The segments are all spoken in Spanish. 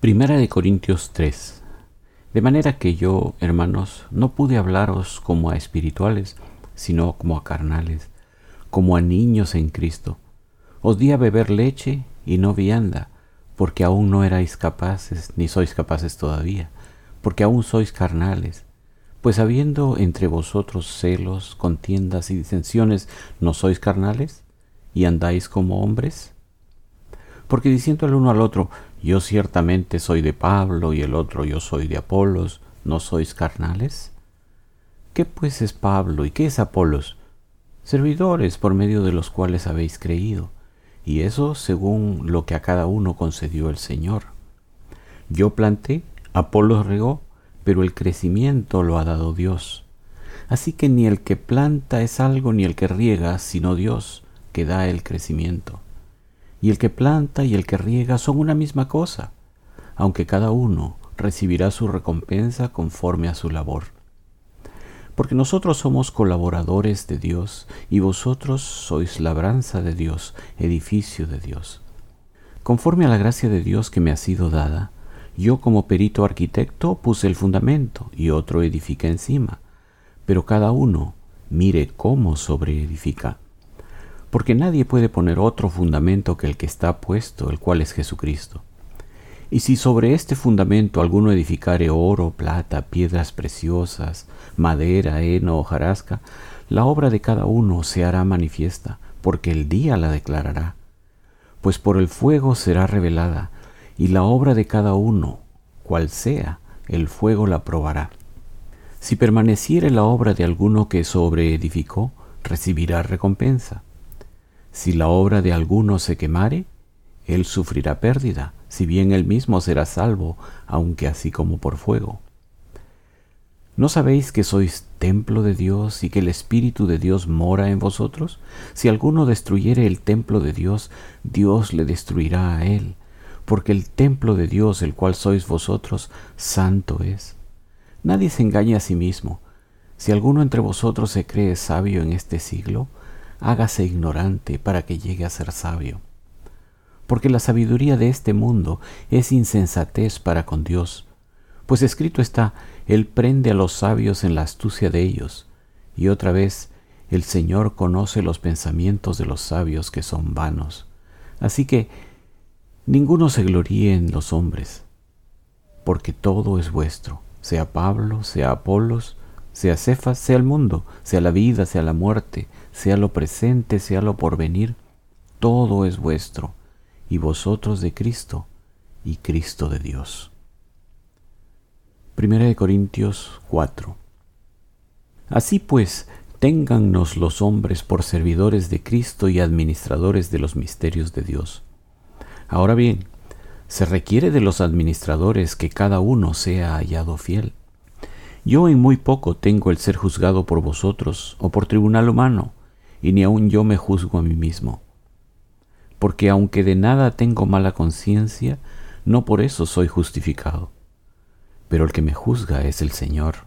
Primera de Corintios 3. De manera que yo, hermanos, no pude hablaros como a espirituales, sino como a carnales, como a niños en Cristo. Os di a beber leche y no vianda, porque aún no erais capaces, ni sois capaces todavía, porque aún sois carnales. Pues habiendo entre vosotros celos, contiendas y disensiones, ¿no sois carnales? ¿Y andáis como hombres? Porque diciendo el uno al otro, yo ciertamente soy de Pablo y el otro yo soy de Apolos, ¿no sois carnales? ¿Qué pues es Pablo y qué es Apolos? Servidores por medio de los cuales habéis creído, y eso según lo que a cada uno concedió el Señor. Yo planté, Apolos regó, pero el crecimiento lo ha dado Dios. Así que ni el que planta es algo ni el que riega, sino Dios, que da el crecimiento y el que planta y el que riega son una misma cosa, aunque cada uno recibirá su recompensa conforme a su labor. Porque nosotros somos colaboradores de Dios y vosotros sois labranza de Dios, edificio de Dios. Conforme a la gracia de Dios que me ha sido dada, yo como perito arquitecto puse el fundamento y otro edifica encima, pero cada uno mire cómo sobreedifica porque nadie puede poner otro fundamento que el que está puesto, el cual es Jesucristo. Y si sobre este fundamento alguno edificare oro, plata, piedras preciosas, madera, heno o jarasca, la obra de cada uno se hará manifiesta, porque el día la declarará. Pues por el fuego será revelada, y la obra de cada uno, cual sea, el fuego la probará. Si permaneciere la obra de alguno que sobre edificó, recibirá recompensa. Si la obra de alguno se quemare, él sufrirá pérdida, si bien él mismo será salvo, aunque así como por fuego. ¿No sabéis que sois templo de Dios y que el Espíritu de Dios mora en vosotros? Si alguno destruyere el templo de Dios, Dios le destruirá a él, porque el templo de Dios, el cual sois vosotros, santo es. Nadie se engañe a sí mismo. Si alguno entre vosotros se cree sabio en este siglo, hágase ignorante para que llegue a ser sabio. Porque la sabiduría de este mundo es insensatez para con Dios, pues escrito está, Él prende a los sabios en la astucia de ellos, y otra vez, el Señor conoce los pensamientos de los sabios que son vanos. Así que ninguno se gloríe en los hombres, porque todo es vuestro, sea Pablo, sea Apolos, sea Cefas, sea el mundo, sea la vida, sea la muerte, sea lo presente, sea lo porvenir, todo es vuestro, y vosotros de Cristo, y Cristo de Dios. Primera de Corintios 4. Así pues, téngannos los hombres por servidores de Cristo y administradores de los misterios de Dios. Ahora bien, se requiere de los administradores que cada uno sea hallado fiel. Yo en muy poco tengo el ser juzgado por vosotros o por tribunal humano, y ni aun yo me juzgo a mí mismo. Porque aunque de nada tengo mala conciencia, no por eso soy justificado. Pero el que me juzga es el Señor.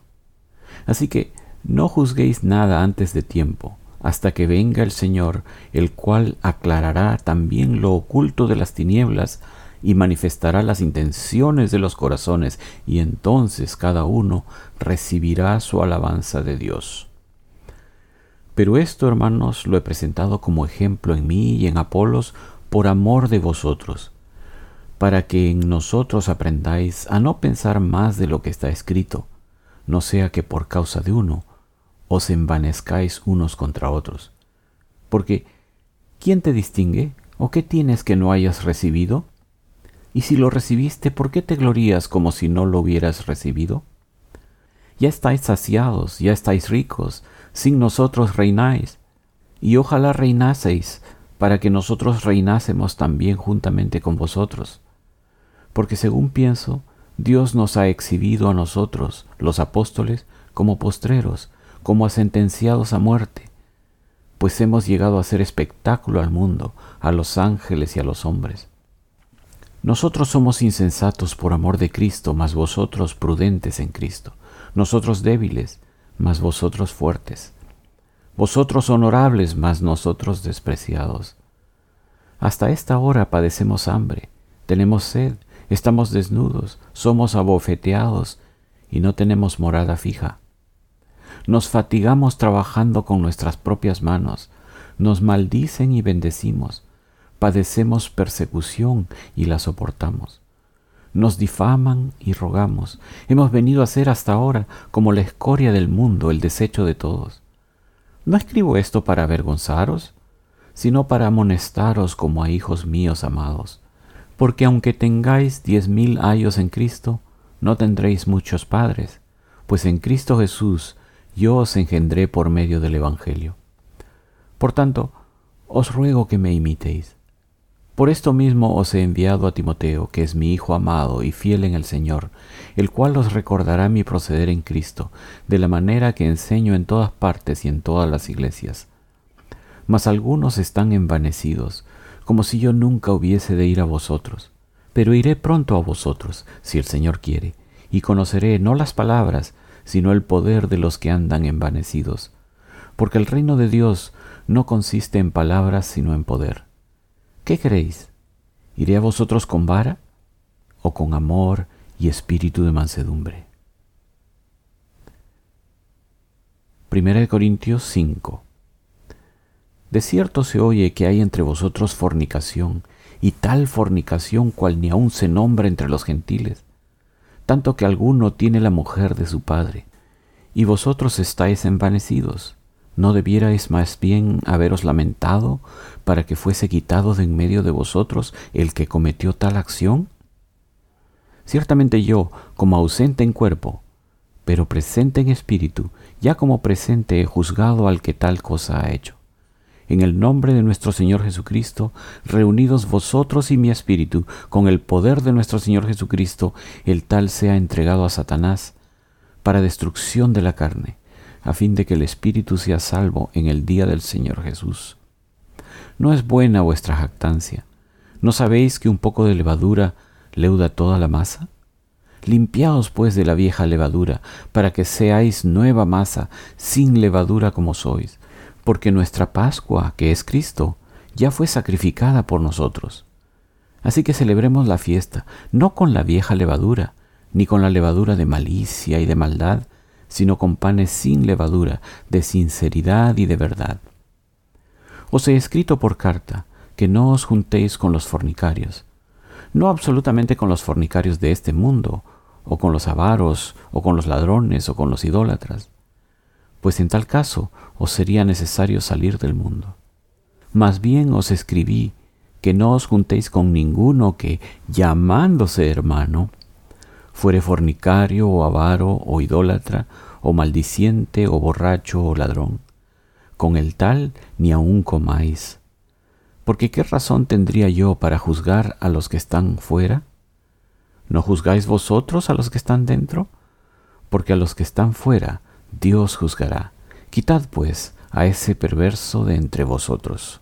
Así que no juzguéis nada antes de tiempo, hasta que venga el Señor, el cual aclarará también lo oculto de las tinieblas y manifestará las intenciones de los corazones, y entonces cada uno recibirá su alabanza de Dios. Pero esto, hermanos, lo he presentado como ejemplo en mí y en Apolos por amor de vosotros, para que en nosotros aprendáis a no pensar más de lo que está escrito, no sea que por causa de uno os envanezcáis unos contra otros. Porque, ¿quién te distingue? ¿O qué tienes que no hayas recibido? Y si lo recibiste, ¿por qué te glorías como si no lo hubieras recibido? Ya estáis saciados, ya estáis ricos, sin nosotros reináis, y ojalá reinaseis, para que nosotros reinásemos también juntamente con vosotros. Porque según pienso, Dios nos ha exhibido a nosotros, los apóstoles, como postreros, como sentenciados a muerte, pues hemos llegado a ser espectáculo al mundo, a los ángeles y a los hombres. Nosotros somos insensatos por amor de Cristo, mas vosotros prudentes en Cristo nosotros débiles, mas vosotros fuertes, vosotros honorables, mas nosotros despreciados. Hasta esta hora padecemos hambre, tenemos sed, Estamos desnudos, somos abofeteados y no tenemos morada fija. Nos fatigamos trabajando con nuestras propias manos, nos maldicen y bendecimos, padecemos persecución y la soportamos. Nos difaman y rogamos. Hemos venido a ser hasta ahora como la escoria del mundo, el desecho de todos. No escribo esto para avergonzaros, sino para amonestaros como a hijos míos amados. Porque aunque tengáis diez mil años en Cristo, no tendréis muchos padres, pues en Cristo Jesús yo os engendré por medio del Evangelio. Por tanto, os ruego que me imitéis. Por esto mismo os he enviado a Timoteo, que es mi Hijo amado y fiel en el Señor, el cual os recordará mi proceder en Cristo, de la manera que enseño en todas partes y en todas las iglesias. Mas algunos están envanecidos, como si yo nunca hubiese de ir a vosotros. Pero iré pronto a vosotros, si el Señor quiere, y conoceré no las palabras, sino el poder de los que andan envanecidos. Porque el reino de Dios no consiste en palabras, sino en poder. ¿Qué creéis? ¿Iré a vosotros con vara o con amor y espíritu de mansedumbre? Primera de Corintios 5 De cierto se oye que hay entre vosotros fornicación, y tal fornicación cual ni aun se nombra entre los gentiles, tanto que alguno tiene la mujer de su padre, y vosotros estáis envanecidos. ¿No debierais más bien haberos lamentado para que fuese quitado de en medio de vosotros el que cometió tal acción? Ciertamente yo, como ausente en cuerpo, pero presente en espíritu, ya como presente he juzgado al que tal cosa ha hecho. En el nombre de nuestro Señor Jesucristo, reunidos vosotros y mi espíritu, con el poder de nuestro Señor Jesucristo, el tal sea entregado a Satanás para destrucción de la carne a fin de que el espíritu sea salvo en el día del Señor Jesús. No es buena vuestra jactancia. ¿No sabéis que un poco de levadura leuda toda la masa? Limpiaos pues de la vieja levadura, para que seáis nueva masa, sin levadura como sois, porque nuestra Pascua, que es Cristo, ya fue sacrificada por nosotros. Así que celebremos la fiesta, no con la vieja levadura, ni con la levadura de malicia y de maldad, sino con panes sin levadura, de sinceridad y de verdad. Os he escrito por carta que no os juntéis con los fornicarios, no absolutamente con los fornicarios de este mundo, o con los avaros, o con los ladrones, o con los idólatras, pues en tal caso os sería necesario salir del mundo. Más bien os escribí que no os juntéis con ninguno que, llamándose hermano, fuere fornicario o avaro o idólatra o maldiciente o borracho o ladrón. Con el tal ni aun comáis. Porque qué razón tendría yo para juzgar a los que están fuera? ¿No juzgáis vosotros a los que están dentro? Porque a los que están fuera Dios juzgará. Quitad pues a ese perverso de entre vosotros.